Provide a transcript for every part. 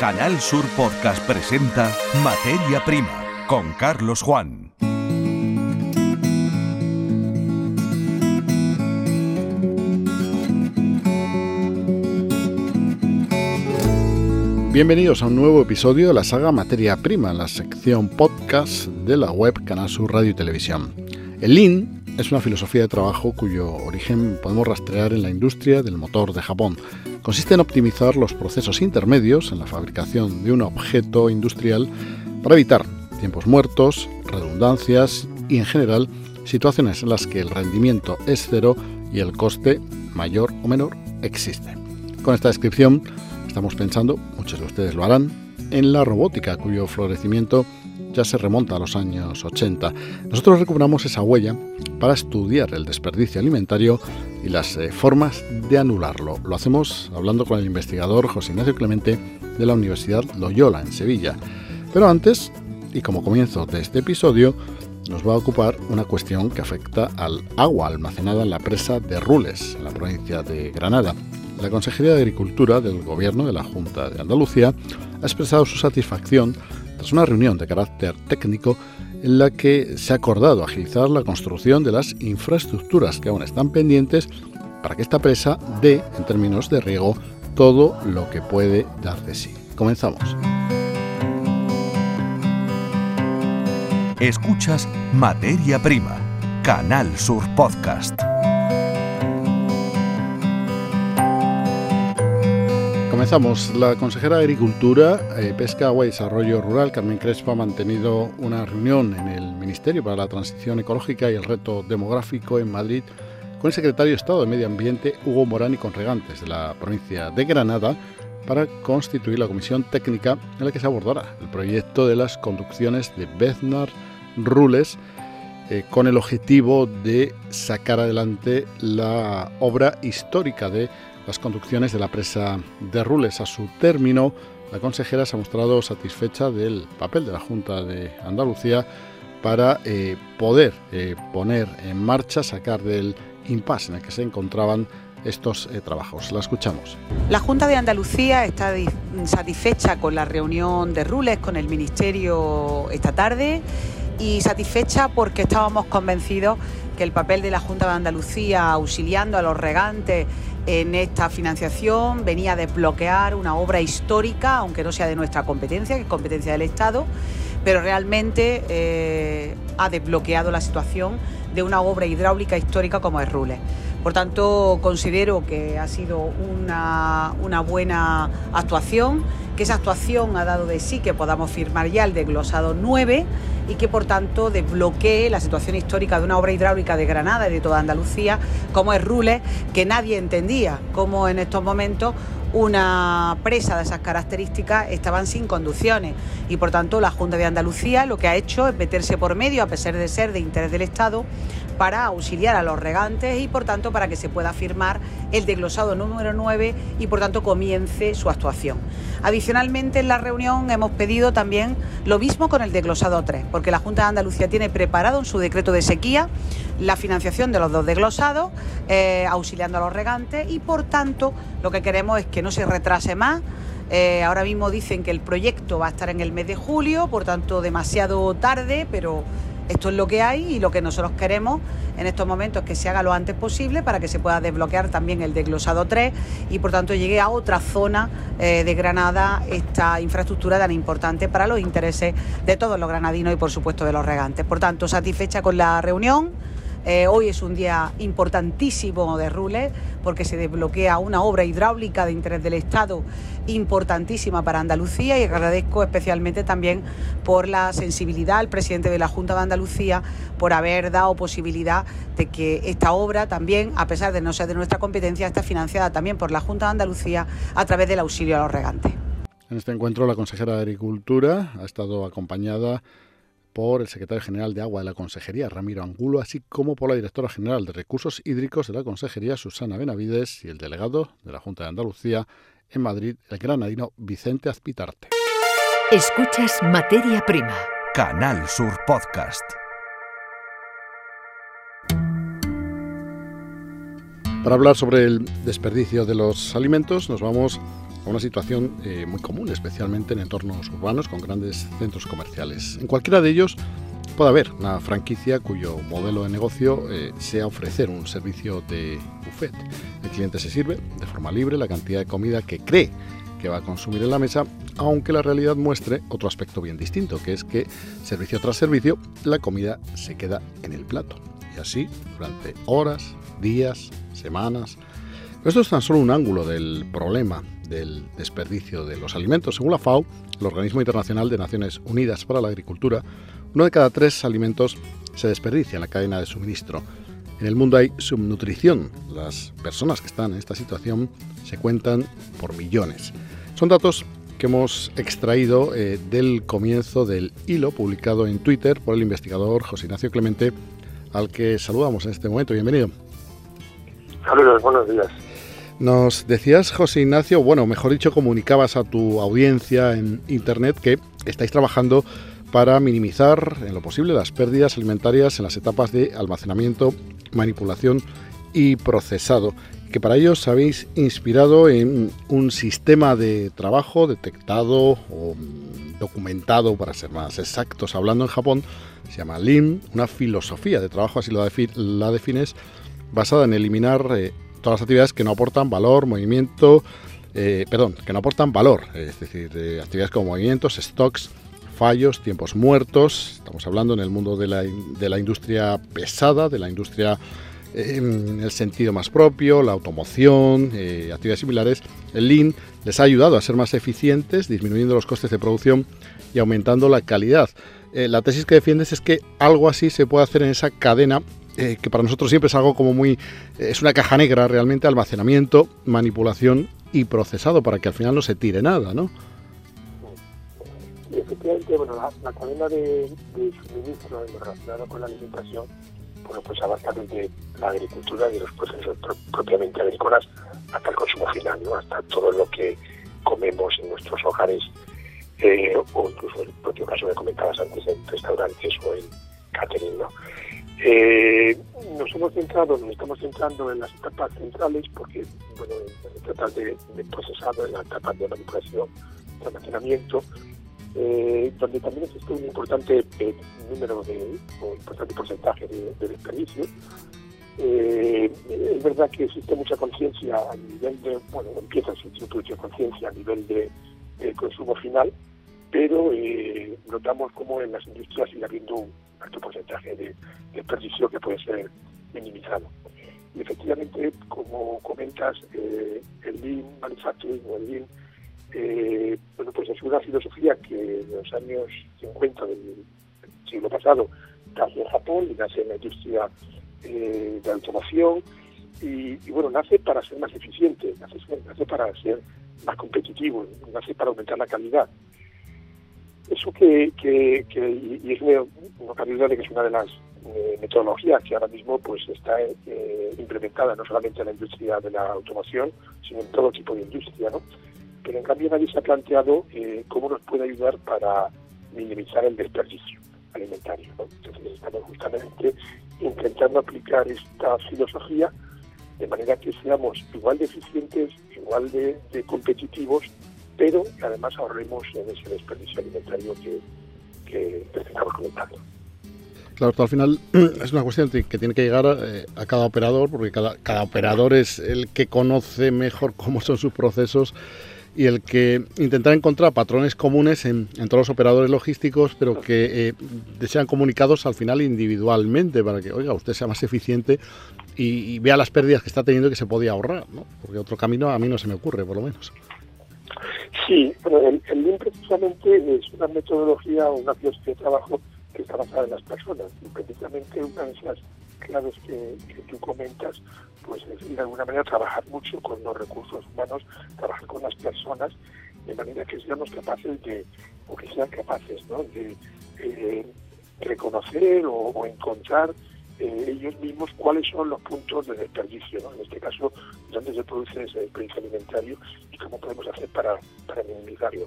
Canal Sur Podcast presenta Materia Prima con Carlos Juan. Bienvenidos a un nuevo episodio de la saga Materia Prima, la sección podcast de la web Canal Sur Radio y Televisión. El Lean es una filosofía de trabajo cuyo origen podemos rastrear en la industria del motor de Japón. Consiste en optimizar los procesos intermedios en la fabricación de un objeto industrial para evitar tiempos muertos, redundancias y en general situaciones en las que el rendimiento es cero y el coste mayor o menor existe. Con esta descripción Estamos pensando, muchos de ustedes lo harán, en la robótica, cuyo florecimiento ya se remonta a los años 80. Nosotros recuperamos esa huella para estudiar el desperdicio alimentario y las eh, formas de anularlo. Lo hacemos hablando con el investigador José Ignacio Clemente de la Universidad Loyola en Sevilla. Pero antes, y como comienzo de este episodio, nos va a ocupar una cuestión que afecta al agua almacenada en la presa de Rules, en la provincia de Granada la Consejería de Agricultura del Gobierno de la Junta de Andalucía ha expresado su satisfacción una reunión de carácter técnico en la que se ha acordado agilizar la construcción de las infraestructuras que aún están pendientes para que esta presa dé, en términos de riego, todo lo que puede dar de sí. Comenzamos. Escuchas Materia Prima, Canal Sur Podcast. Comenzamos. La consejera de Agricultura, eh, Pesca, Agua y Desarrollo Rural, Carmen Crespo, ha mantenido una reunión en el Ministerio para la Transición Ecológica y el Reto Demográfico en Madrid con el secretario de Estado de Medio Ambiente, Hugo Morán, y con regantes de la provincia de Granada para constituir la comisión técnica en la que se abordará el proyecto de las conducciones de Beznar Rules eh, con el objetivo de sacar adelante la obra histórica de las conducciones de la presa de Rules. A su término, la consejera se ha mostrado satisfecha del papel de la Junta de Andalucía para eh, poder eh, poner en marcha, sacar del impasse en el que se encontraban estos eh, trabajos. La escuchamos. La Junta de Andalucía está satisfecha con la reunión de Rules con el Ministerio esta tarde y satisfecha porque estábamos convencidos que el papel de la Junta de Andalucía auxiliando a los regantes en esta financiación venía a desbloquear una obra histórica, aunque no sea de nuestra competencia, que es competencia del Estado, pero realmente eh, ha desbloqueado la situación de una obra hidráulica histórica como es Rules. Por tanto, considero que ha sido una, una buena actuación, que esa actuación ha dado de sí que podamos firmar ya el desglosado 9 y que por tanto desbloquee la situación histórica de una obra hidráulica de Granada y de toda Andalucía, como es Rules, que nadie entendía cómo en estos momentos una presa de esas características estaban sin conducciones. Y por tanto la Junta de Andalucía lo que ha hecho es meterse por medio, a pesar de ser de interés del Estado, para auxiliar a los regantes y por tanto para que se pueda firmar el desglosado número 9 y por tanto comience su actuación. Adicionalmente en la reunión hemos pedido también lo mismo con el desglosado 3, porque la Junta de Andalucía tiene preparado en su decreto de sequía la financiación de los dos desglosados, eh, auxiliando a los regantes y por tanto lo que queremos es que no se retrase más. Eh, ahora mismo dicen que el proyecto va a estar en el mes de julio, por tanto demasiado tarde, pero esto es lo que hay y lo que nosotros queremos en estos momentos es que se haga lo antes posible para que se pueda desbloquear también el desglosado 3 y por tanto llegue a otra zona eh, de Granada esta infraestructura tan importante para los intereses de todos los granadinos y por supuesto de los regantes. Por tanto, satisfecha con la reunión. Eh, hoy es un día importantísimo de Rules porque se desbloquea una obra hidráulica de interés del Estado importantísima para Andalucía y agradezco especialmente también por la sensibilidad al presidente de la Junta de Andalucía por haber dado posibilidad de que esta obra también, a pesar de no ser de nuestra competencia, está financiada también por la Junta de Andalucía a través del auxilio a los regantes. En este encuentro la consejera de Agricultura ha estado acompañada por el secretario general de Agua de la Consejería, Ramiro Angulo, así como por la directora general de Recursos Hídricos de la Consejería, Susana Benavides, y el delegado de la Junta de Andalucía en Madrid, el granadino Vicente Azpitarte. Escuchas Materia Prima. Canal Sur Podcast. Para hablar sobre el desperdicio de los alimentos, nos vamos a una situación eh, muy común, especialmente en entornos urbanos con grandes centros comerciales. En cualquiera de ellos puede haber una franquicia cuyo modelo de negocio eh, sea ofrecer un servicio de buffet. El cliente se sirve de forma libre la cantidad de comida que cree que va a consumir en la mesa, aunque la realidad muestre otro aspecto bien distinto, que es que servicio tras servicio la comida se queda en el plato. Y así durante horas, días, semanas. esto es tan solo un ángulo del problema del desperdicio de los alimentos. Según la FAO, el Organismo Internacional de Naciones Unidas para la Agricultura, uno de cada tres alimentos se desperdicia en la cadena de suministro. En el mundo hay subnutrición. Las personas que están en esta situación se cuentan por millones. Son datos que hemos extraído eh, del comienzo del hilo publicado en Twitter por el investigador José Ignacio Clemente, al que saludamos en este momento. Bienvenido. Saludos, buenos días. Nos decías, José Ignacio, bueno, mejor dicho, comunicabas a tu audiencia en Internet que estáis trabajando para minimizar en lo posible las pérdidas alimentarias en las etapas de almacenamiento, manipulación y procesado, que para ello os habéis inspirado en un sistema de trabajo detectado o documentado, para ser más exactos, hablando en Japón, se llama Lean, una filosofía de trabajo, así la defines, basada en eliminar eh, todas las actividades que no aportan valor, movimiento, eh, perdón, que no aportan valor, es decir, actividades como movimientos, stocks, fallos, tiempos muertos. Estamos hablando en el mundo de la, de la industria pesada, de la industria eh, en el sentido más propio, la automoción, eh, actividades similares. El Lean les ha ayudado a ser más eficientes, disminuyendo los costes de producción y aumentando la calidad. Eh, la tesis que defiendes es que algo así se puede hacer en esa cadena que para nosotros siempre es algo como muy... es una caja negra realmente, almacenamiento, manipulación y procesado para que al final no se tire nada, ¿no? efectivamente, bueno, la, cadena de, suministro relacionado con la alimentación, bueno, pues abarca desde la agricultura y los procesos propiamente agrícolas hasta el consumo final, ¿no? hasta todo lo que comemos en nuestros hogares eh, o incluso el propio caso que comentabas antes en restaurantes o en catering. ¿no? Eh, nos hemos centrado, nos estamos centrando en las etapas centrales porque, bueno, en etapas de, de procesado, en las etapas de manipulación, de almacenamiento, eh, donde también existe un importante eh, número de, un importante porcentaje de, desperdicio. Eh, es verdad que existe mucha conciencia a nivel de, bueno, empieza a existir mucha conciencia a nivel de, consumo final, pero notamos como en las industrias sigue habiendo un alto porcentaje de desperdicio que puede ser minimizado. Y efectivamente, como comentas, el Lean Manufacturing o el Lean eh, bueno, pues es una filosofía que en los años 50 del siglo pasado nace en Japón y nace en la industria eh, de automoción y, bueno, nace para ser más eficiente, nace para ser más competitivo, nace para aumentar la calidad. Eso que, que, y es una, una calidad de que es una de las eh, metodologías que ahora mismo pues está eh, implementada no solamente en la industria de la automoción, sino en todo tipo de industria, ¿no? pero en cambio nadie se ha planteado eh, cómo nos puede ayudar para minimizar el desperdicio alimentario. Entonces estamos justamente intentando aplicar esta filosofía de manera que seamos igual de eficientes, igual de, competitivos, pero además ahorremos en ese desperdicio alimentario que, que, estamos comentando. Claro, al final es una cuestión que tiene que llegar eh, a, cada operador, porque cada, cada operador es el que conoce mejor cómo son sus procesos y el que intentar encontrar patrones comunes en, todos los operadores logísticos, pero que eh, sean comunicados al final individualmente para que, oiga, usted sea más eficiente y, vea las pérdidas que está teniendo y que se podía ahorrar, ¿no? Porque otro camino a mí no se me ocurre, por lo menos. Sí, bueno, el, el Lean precisamente es una metodología o una filosofía de trabajo que está basada en las personas. Y precisamente una de esas claves que, que tú comentas pues de alguna manera trabajar mucho con los recursos humanos, trabajar con las personas, de manera que seamos capaces de, o que sean capaces, ¿no? de eh, reconocer o, encontrar eh, ellos mismos cuáles son los puntos de desperdicio, ¿no? en este caso, dónde se produce ese desperdicio alimentario y cómo podemos hacer para, para minimizarlo.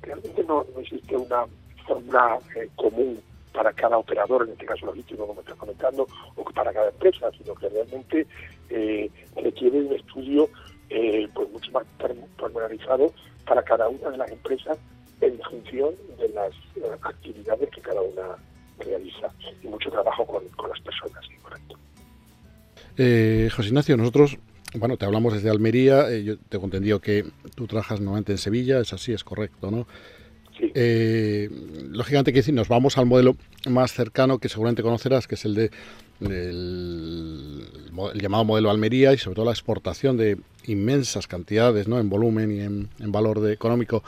Realmente no, existe una fórmula eh, común para cada operador, en este caso logístico, como estás comentando, o para cada empresa, sino que realmente eh, requiere un estudio pues mucho más pormenorizado para cada una de las empresas en función de las actividades que cada una realiza y mucho trabajo con, las personas, correcto. José Ignacio, nosotros bueno, te hablamos desde Almería, eh, yo tengo entendido que tú trabajas nuevamente en Sevilla, es así, es correcto, ¿no? Sí. Eh, lógicamente, que nos vamos al modelo más cercano que seguramente conocerás, que es el de el, llamado modelo Almería y sobre todo la exportación de inmensas cantidades, ¿no? En volumen y en, en valor de, económico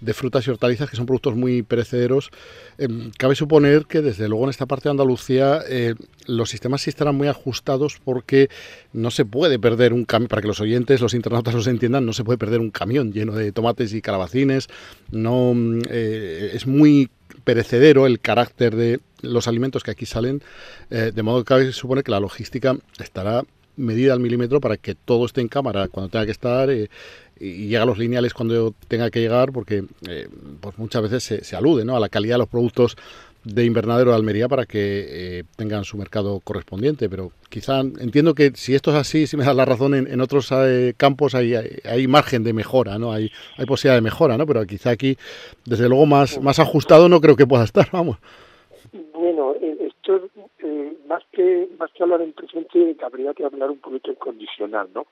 de frutas y hortalizas, que son productos muy perecederos. Em, cabe suponer que desde luego en esta parte de Andalucía eh, los sistemas sí estarán muy ajustados porque no se puede perder un camión, para que los oyentes, los internautas los entiendan, no se puede perder un camión lleno de tomates y calabacines, no mm, eh, es muy perecedero el carácter de los alimentos que aquí salen, eh, de modo que cabe suponer que la logística estará medida al milímetro para que todo esté en cámara cuando tenga que estar y llega a los lineales cuando tenga que llegar, porque eh, pues muchas veces se, alude ¿no? a la calidad de los productos de invernadero de Almería para que eh, tengan su mercado correspondiente, pero quizá entiendo que si esto es así, si me das la razón, en, otros eh, campos hay, hay, margen de mejora, ¿no? Hay, hay posibilidad de mejora, ¿no? Pero quizá aquí, desde luego, más, más ajustado no creo que pueda estar, vamos. Bueno, esto, más, que, más que hablar en presente, habría que hablar un poquito en condicional, ¿no?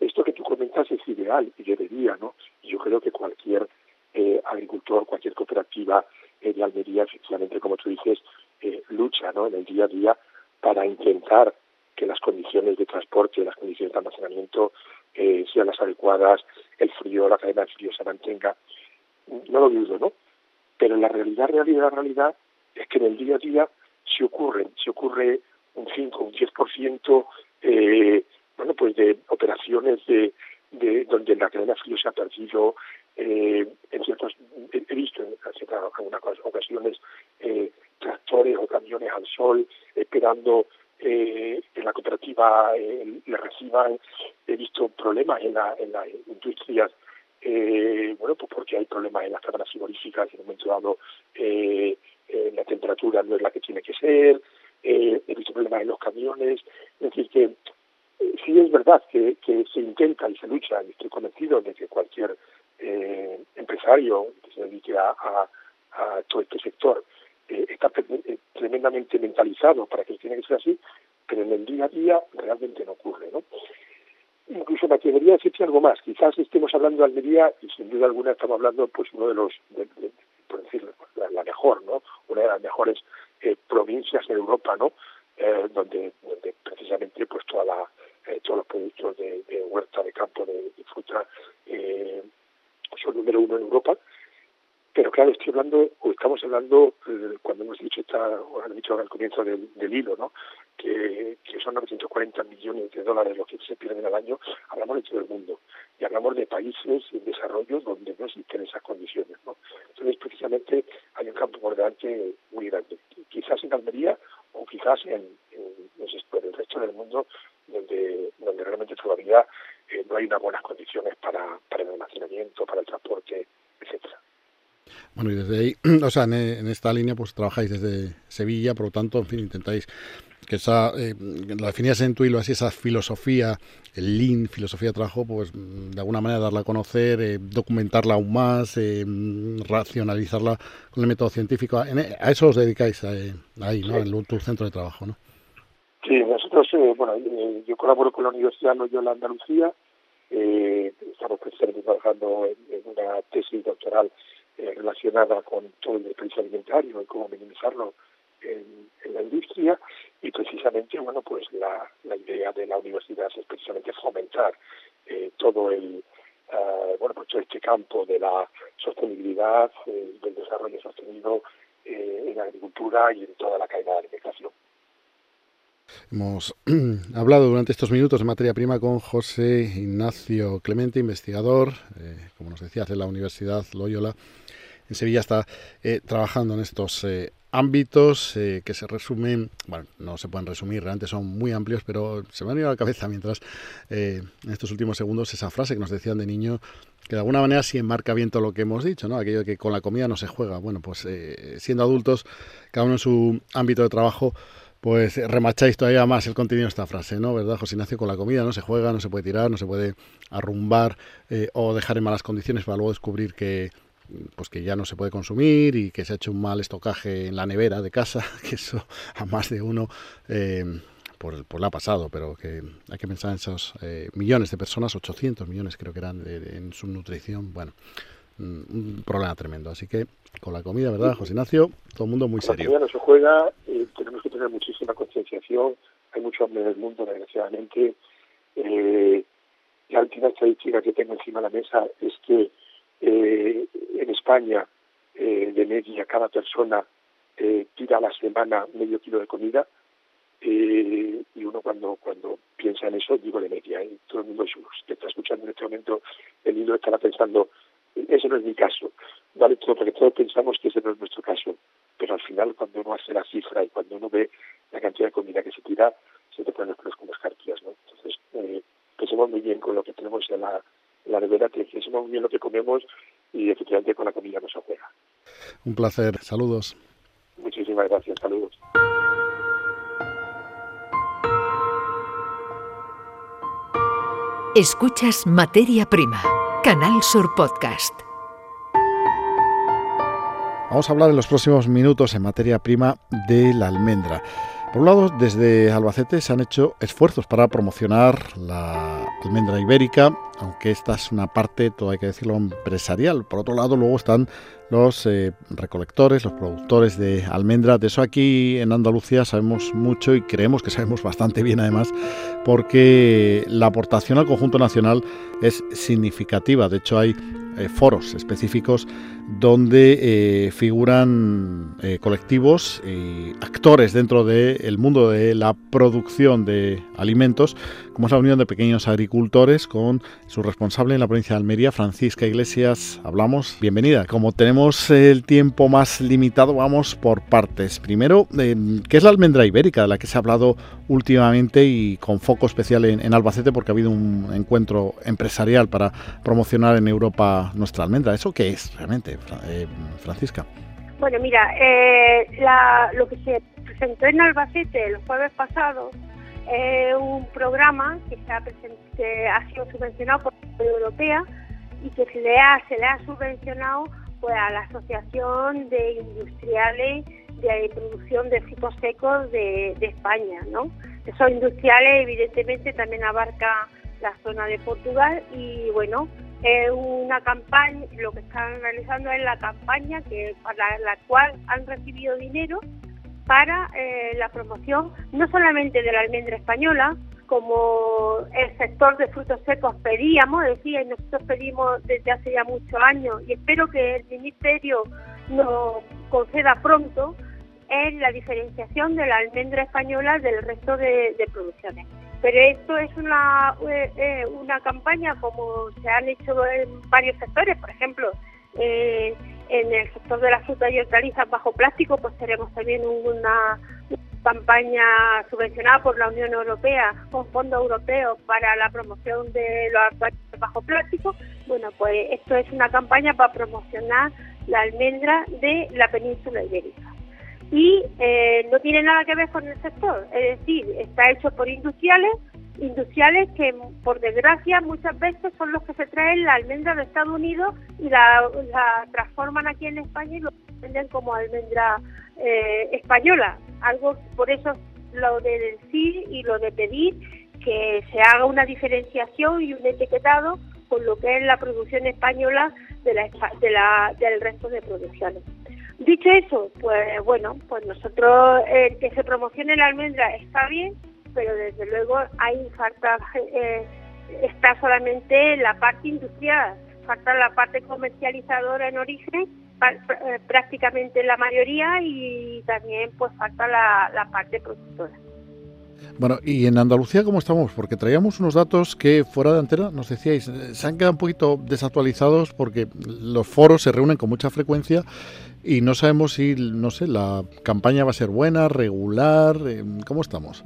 Esto que tú comentas es ideal y debería, ¿no? Yo creo que cualquier eh, agricultor, cualquier cooperativa eh, de Almería, efectivamente, como tú dices, eh, lucha, ¿no? En el día a día para intentar que las condiciones de transporte, las condiciones de almacenamiento sean las adecuadas, el frío, la cadena de frío se mantenga. No lo dudo, ¿no? Pero la realidad, realidad, realidad es que en el día a día se ocurren, se ocurre un 5, un 10% eh, bueno, pues de operaciones de, de donde la cadena frío se ha perdido, eh, en ciertos, he visto en, algunas ocasiones eh, tractores o camiones al sol esperando eh, en la cooperativa eh, le reciban, he visto problemas en, la, en las industrias, eh, bueno, pues porque hay problemas en las cámaras frigoríficas, en un momento dado eh, la temperatura no es la que tiene que ser, he visto problemas en los camiones, es decir, que sí es verdad que, se intenta y se lucha, y estoy convencido de que cualquier eh, empresario que se dedique a, todo este sector eh, está eh, tremendamente mentalizado para que tiene que ser así, pero en el día a día realmente no ocurre, ¿no? Incluso me atrevería a decirte algo más. Quizás estemos hablando de Almería y sin duda alguna estamos hablando, pues, uno de los, por decirlo, la, mejor, ¿no? Una de las mejores provincias de Europa, ¿no? donde, donde precisamente, pues, toda la eh, todos los productos de, huerta, de campo, de, fruta, eh, son número uno en Europa. Pero claro, estoy hablando, o estamos hablando, eh, cuando hemos dicho, esta, o han dicho al comienzo del, hilo, ¿no? Que, que, son 940 millones de dólares los que se pierden al año, hablamos de todo el mundo. Y hablamos de países en desarrollo donde no existen esas condiciones, ¿no? Entonces, precisamente, hay un campo por delante muy grande. Quizás en Almería o quizás en, en el resto del mundo donde, donde realmente todavía eh, no hay unas buenas condiciones para, para el almacenamiento, para el transporte, etcétera. Bueno, y desde ahí, o sea, en, esta línea, pues trabajáis desde Sevilla, por lo tanto, en fin, intentáis que esa, eh, la definías en tu hilo así, esa filosofía, el Lean, filosofía de trabajo, pues de alguna manera darla a conocer, eh, documentarla aún más, eh, racionalizarla con el método científico. a eso os dedicáis ahí, ¿no? En tu centro de trabajo, ¿no? Sí, nosotros, eh, bueno, eh, yo colaboro con la Universidad Loyola Andalucía, eh, estamos precisamente trabajando en, una tesis doctoral relacionada con todo el desperdicio alimentario y cómo minimizarlo en, la industria y precisamente, bueno, pues la, la idea de la universidad es precisamente fomentar todo el, bueno, pues todo este campo de la sostenibilidad, del desarrollo sostenido en agricultura y en toda la cadena de alimentación. Hemos hablado durante estos minutos de materia prima con José Ignacio Clemente, investigador, eh, como nos decías, de la Universidad Loyola. En Sevilla está eh, trabajando en estos eh, ámbitos que se resumen, bueno, no se pueden resumir, realmente son muy amplios, pero se me ha venido a la cabeza mientras en estos últimos segundos esa frase que nos decían de niño, que de alguna manera sí enmarca bien todo lo que hemos dicho, ¿no? Aquello de que con la comida no se juega. Bueno, pues siendo adultos, cada uno en su ámbito de trabajo, Pues remacháis todavía más el contenido de esta frase, ¿no? ¿Verdad, José Ignacio? Con la comida no se juega, no se puede tirar, no se puede arrumbar eh, o dejar en malas condiciones para luego descubrir que pues que ya no se puede consumir y que se ha hecho un mal estocaje en la nevera de casa, que eso a más de uno eh, por, por la ha pasado, pero que hay que pensar en esos eh, millones de personas, 800 millones creo que eran en su nutrición, bueno, un problema tremendo. Así que con la comida, ¿verdad, José Ignacio? Todo el mundo muy serio. La comida no se juega, eh, tenemos que tener muchísima concienciación, hay mucho hambre en el mundo, desgraciadamente. Eh, la última estadística que tengo encima de la mesa es que eh, en España, eh, de media, cada persona eh, tira a la semana medio kilo de comida. Eh, y uno cuando cuando piensa en eso, digo de media, y todo el mundo que está escuchando en este momento el hilo estará pensando, ese no es mi caso, vale todo, porque todos pensamos que ese no es nuestro caso, pero al final cuando uno hace la cifra y cuando uno ve la cantidad de comida que se tira, se te ponen los pelos como escarpias, ¿no? Entonces, eh, pensemos muy bien con lo que tenemos en la, la nevera, pensemos muy bien lo que comemos y efectivamente con la comida no se juega. Un placer, saludos. Muchísimas gracias, saludos. Escuchas Materia Prima, Canal Sur Podcast. Vamos a hablar en los próximos minutos en materia prima de la almendra. Por un lado, desde Albacete se han hecho esfuerzos para promocionar la almendra ibérica, aunque esta es una parte, todo hay que decirlo, empresarial. Por otro lado, luego están los eh, recolectores, los productores de almendra. De eso aquí en Andalucía sabemos mucho y creemos que sabemos bastante bien además, porque la aportación al conjunto nacional es significativa. De hecho, hay eh, foros específicos donde eh, figuran colectivos y actores dentro del mundo de la producción de alimentos, como es la Unión de Pequeños Agricultores, con su responsable en la provincia de Almería, Francisca Iglesias. Hablamos, bienvenida. Como tenemos el tiempo más limitado, vamos por partes. Primero, ¿qué es la almendra ibérica de la que se ha hablado últimamente y con foco especial en, en Albacete porque ha habido un encuentro empresarial para promocionar en Europa nuestra almendra? ¿Eso qué es realmente? Eh, Francisca. Bueno, mira, eh, la, lo que se presentó en Albacete el jueves pasado es un programa que, se ha, que ha sido subvencionado por la Unión Europea y que se le ha, se le ha subvencionado pues, a la Asociación de Industriales de Producción de Frutos Secos de, de España, ¿no? Esos industriales evidentemente también abarca la zona de Portugal y bueno, es una campaña, lo que están realizando es la campaña que para la cual han recibido dinero para eh, la promoción no solamente de la almendra española, como el sector de frutos secos pedíamos, decía, y nosotros pedimos desde hace ya muchos años, y espero que el Ministerio nos conceda pronto, es la diferenciación de la almendra española del resto de producciones. Pero esto es una, eh, eh, una campaña como se han hecho en varios sectores, por ejemplo, eh, en el sector de la fruta y hortalizas bajo plástico, pues tenemos también una, campaña subvencionada por la Unión Europea con fondos europeos para la promoción de los hortalizas bajo plástico. Bueno, pues esto es una campaña para promocionar la almendra de la península ibérica y eh, no tiene nada que ver con el sector, es decir, está hecho por industriales, industriales que por desgracia muchas veces son los que se traen la almendra de Estados Unidos y la, transforman aquí en España y lo venden como almendra eh, española. Algo por eso lo de decir y lo de pedir que se haga una diferenciación y un etiquetado con lo que es la producción española de la, de la, del resto de producciones. Dicho eso, pues bueno, pues nosotros eh, que se promocione la almendra está bien, pero desde luego hay falta, eh, está solamente la parte industrial, falta la parte comercializadora en origen, eh, prácticamente la mayoría, y también pues falta la, la parte productora. Bueno, y en Andalucía, ¿cómo estamos? Porque traíamos unos datos que fuera de antena, nos decíais, se han quedado un poquito desactualizados porque los foros se reúnen con mucha frecuencia y no sabemos si, no sé, la campaña va a ser buena, regular, eh, ¿cómo estamos?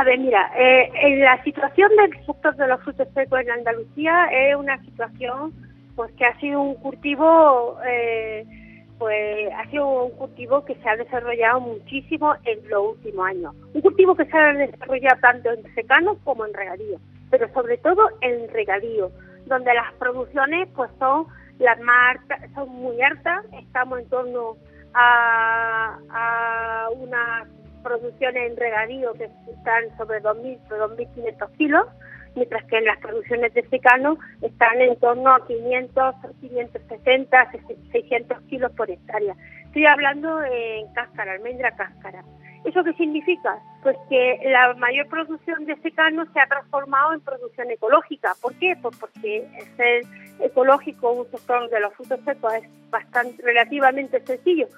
A ver, mira, eh, en la situación del sector de los frutos secos en Andalucía es una situación pues que ha sido un cultivo eh, pues ha sido un cultivo que se ha desarrollado muchísimo en los últimos años. Un cultivo que se ha desarrollado tanto en secano como en regadío, pero sobre todo en regadío, donde las producciones pues son las más son muy altas, estamos en torno a, producciones en regadío que están sobre 2.000 2.500 kilos, mientras que en las producciones de secano están en torno a 500, 560, 600 kilos por hectárea. Estoy hablando en cáscara, almendra cáscara. ¿Eso qué significa? Pues que la mayor producción de secano se ha transformado en producción ecológica. ¿Por qué? Pues porque ser ecológico, un sector de los frutos secos, es bastante relativamente sencillo.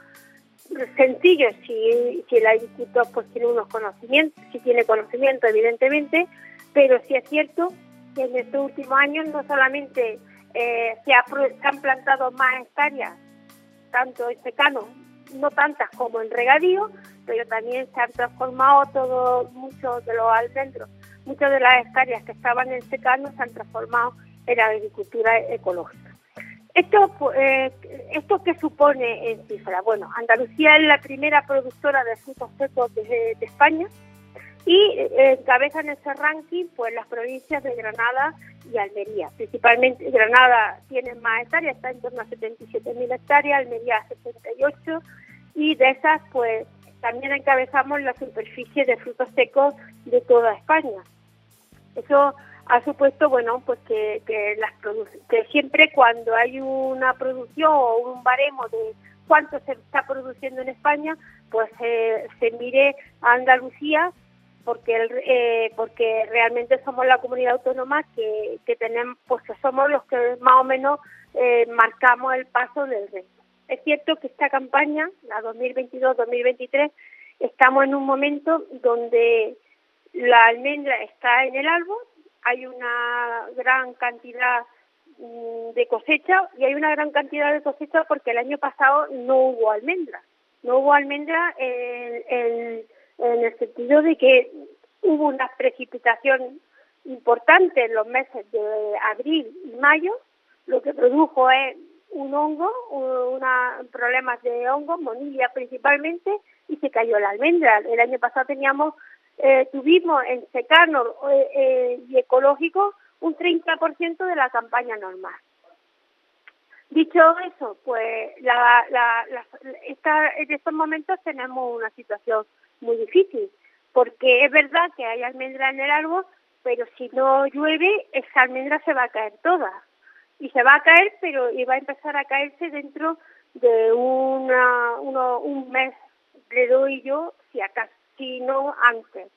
Sencillo si, si el agricultor pues tiene unos conocimientos, si tiene conocimiento evidentemente, pero sí es cierto que en estos últimos años no solamente eh, se, han plantado más hectáreas, tanto en secano, no tantas como en regadío, pero también se han transformado todos muchos de los almendros, muchas de las hectáreas que estaban en secano se han transformado en agricultura ecológica. ¿Esto, eh, ¿Esto qué supone en cifra? Bueno, Andalucía es la primera productora de frutos secos de, España y eh, encabezan ese ranking pues las provincias de Granada y Almería. Principalmente Granada tiene más hectáreas, está en torno a 77.000 hectáreas, Almería a 78 y de esas pues también encabezamos la superficie de frutos secos de toda España. Eso ha supuesto, bueno, pues que, que, las que siempre cuando hay una producción o un baremo de cuánto se está produciendo en España, pues eh, se mire a Andalucía porque eh, porque realmente somos la comunidad autónoma que, que tenemos, pues somos los que más o menos eh, marcamos el paso del resto. Es cierto que esta campaña, la 2022-2023, estamos en un momento donde la almendra está en el árbol, hay una gran cantidad mm, de cosecha y hay una gran cantidad de cosecha porque el año pasado no hubo almendra. No hubo almendra en, en el sentido de que hubo una precipitación importante en los meses de abril y mayo, lo que produjo es un hongo, una, problemas de hongo, monilla principalmente, y se cayó la almendra. El año pasado teníamos, eh, tuvimos en secano eh, eh, y ecológico un 30% de la campaña normal. Dicho eso, pues la, la, en estos momentos tenemos una situación muy difícil, porque es verdad que hay almendra en el árbol, pero si no llueve, esa almendra se va a caer toda y se va a caer, pero y va a empezar a caerse dentro de una, uno, un mes, le doy yo, si acaso, si no antes.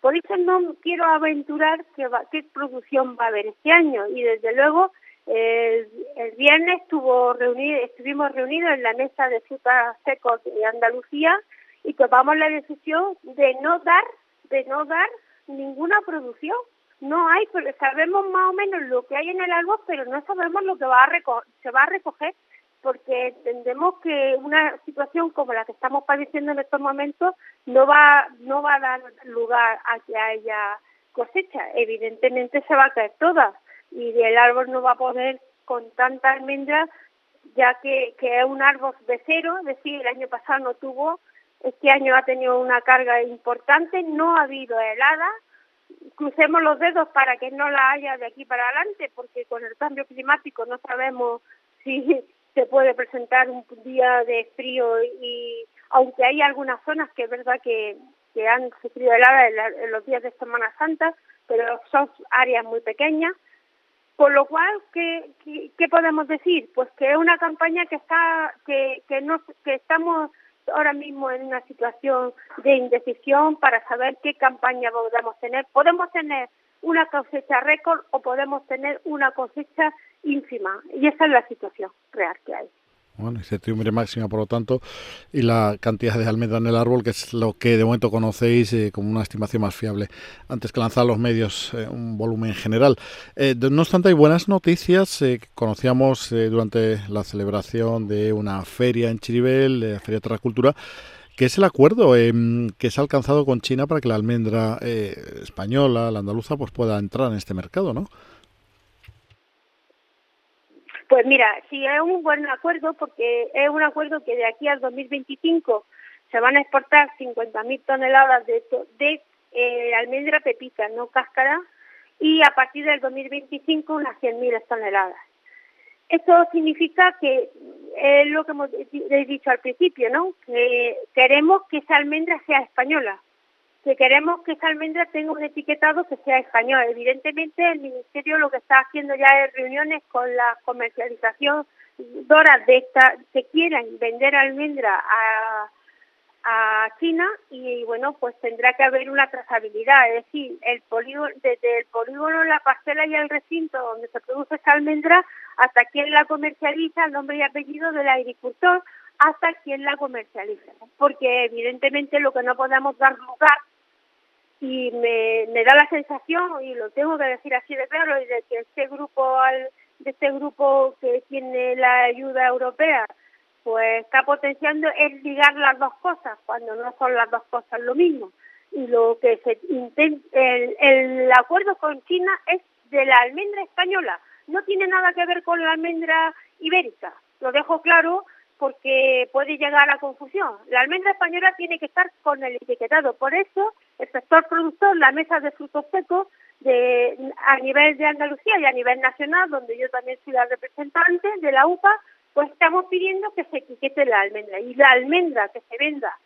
Por eso no quiero aventurar qué, qué producción va a haber este año. Y desde luego el, viernes estuvo estuvimos reunidos en la mesa de frutas secos de Andalucía y tomamos la decisión de no dar, de no dar ninguna producción. No hay, sabemos más o menos lo que hay en el árbol, pero no sabemos lo que va a se va a recoger, porque entendemos que una situación como la que estamos padeciendo en estos momentos no va, no va a dar lugar a que haya cosecha. Evidentemente se va a caer toda y el árbol no va a poder con tanta almendra, ya que, que es un árbol de cero, es decir, el año pasado no tuvo, este año ha tenido una carga importante, no ha habido heladas, crucemos los dedos para que no la haya de aquí para adelante, porque con el cambio climático no sabemos si se puede presentar un día de frío y aunque hay algunas zonas que es verdad que, que han sufrido helada en, los días de Semana Santa, pero son áreas muy pequeñas. Por lo cual, ¿qué, qué, podemos decir? Pues que es una campaña que está, que, que no, que estamos ahora mismo en una situación de indecisión para saber qué campaña podemos tener. Podemos tener una cosecha récord o podemos tener una cosecha ínfima y esa es la situación real que hay. Bueno, incertidumbre máxima, por lo tanto, y la cantidad de almendra en el árbol, que es lo que de momento conocéis eh, como una estimación más fiable, antes que lanzar los medios eh, un volumen general. Eh, no obstante, hay buenas noticias. conocíamos durante la celebración de una feria en Chiribel, la Feria de Terracultura, que es el acuerdo que se ha alcanzado con China para que la almendra española, la andaluza, pues pueda entrar en este mercado, ¿no? Pues mira, sí es un buen acuerdo porque es un acuerdo que de aquí al 2025 se van a exportar 50.000 toneladas de, de eh, almendra pepita, no cáscara, y a partir del 2025 unas 100.000 toneladas. Esto significa que es lo que hemos dicho al principio, ¿no? Que queremos que esa almendra sea española, que queremos que esa almendra tenga un etiquetado que sea español. Evidentemente, el Ministerio lo que está haciendo ya es reuniones con la comercialización de esta, que quieran vender almendra a a China y bueno pues tendrá que haber una trazabilidad es decir el polígono desde el polígono la parcela y el recinto donde se produce esa almendra hasta quien la comercializa el nombre y apellido del agricultor hasta quien la comercializa porque evidentemente lo que no podemos dar lugar y me, me da la sensación y lo tengo que decir así de claro de que este grupo al, de este grupo que tiene la ayuda europea pues está potenciando es ligar las dos cosas cuando no son las dos cosas lo mismo. Y lo que se intenta el, el acuerdo con China es de la almendra española no tiene nada que ver con la almendra ibérica. Lo dejo claro porque puede llegar a confusión. La almendra española tiene que estar con el etiquetado. Por eso el sector productor la mesa de frutos secos de a nivel de Andalucía y a nivel nacional donde yo también soy la representante de la UPA pues estamos pidiendo que se etiquete la almendra. Y la almendra que se venda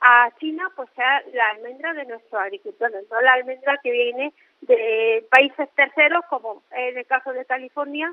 a China pues sea la almendra de nuestros agricultores, no la almendra que viene de países terceros como en el caso de California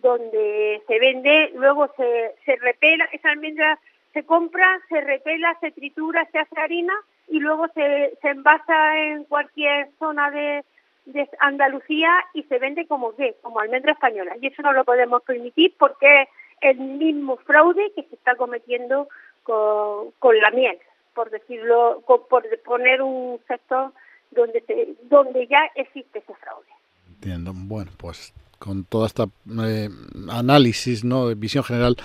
donde se vende, luego se, se repela, esa almendra se compra, se repela, se tritura, se hace harina y luego se, se envasa en cualquier zona de, de Andalucía y se vende como qué, como almendra española. Y eso no lo podemos permitir porque el mismo fraude que se está cometiendo con, con la miel, por decirlo, por poner un sector donde se, donde ya existe ese fraude. Entiendo. Bueno, pues con toda esta eh, análisis, no, visión general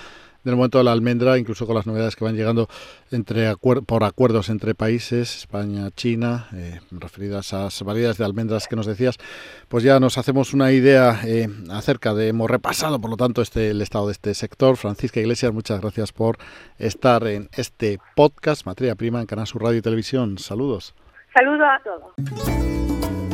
del momento de la almendra, incluso con las novedades que van llegando entre por acuerdos entre países, España, China, eh, referidas a las variedades de almendras que nos decías, pues ya nos hacemos una idea eh, acerca de, hemos repasado por lo tanto este el estado de este sector. Francisca Iglesias, muchas gracias por estar en este podcast, Materia Prima, en Canal Sur Radio y Televisión. Saludos. Saludos a todos.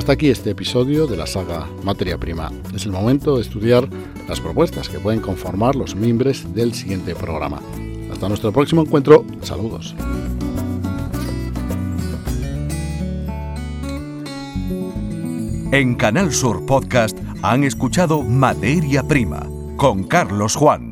Hasta aquí este episodio de la saga Materia Prima. Es el momento de estudiar las propuestas que pueden conformar los miembros del siguiente programa. Hasta nuestro próximo encuentro. Saludos. En Canal Sur Podcast han escuchado Materia Prima con Carlos Juan.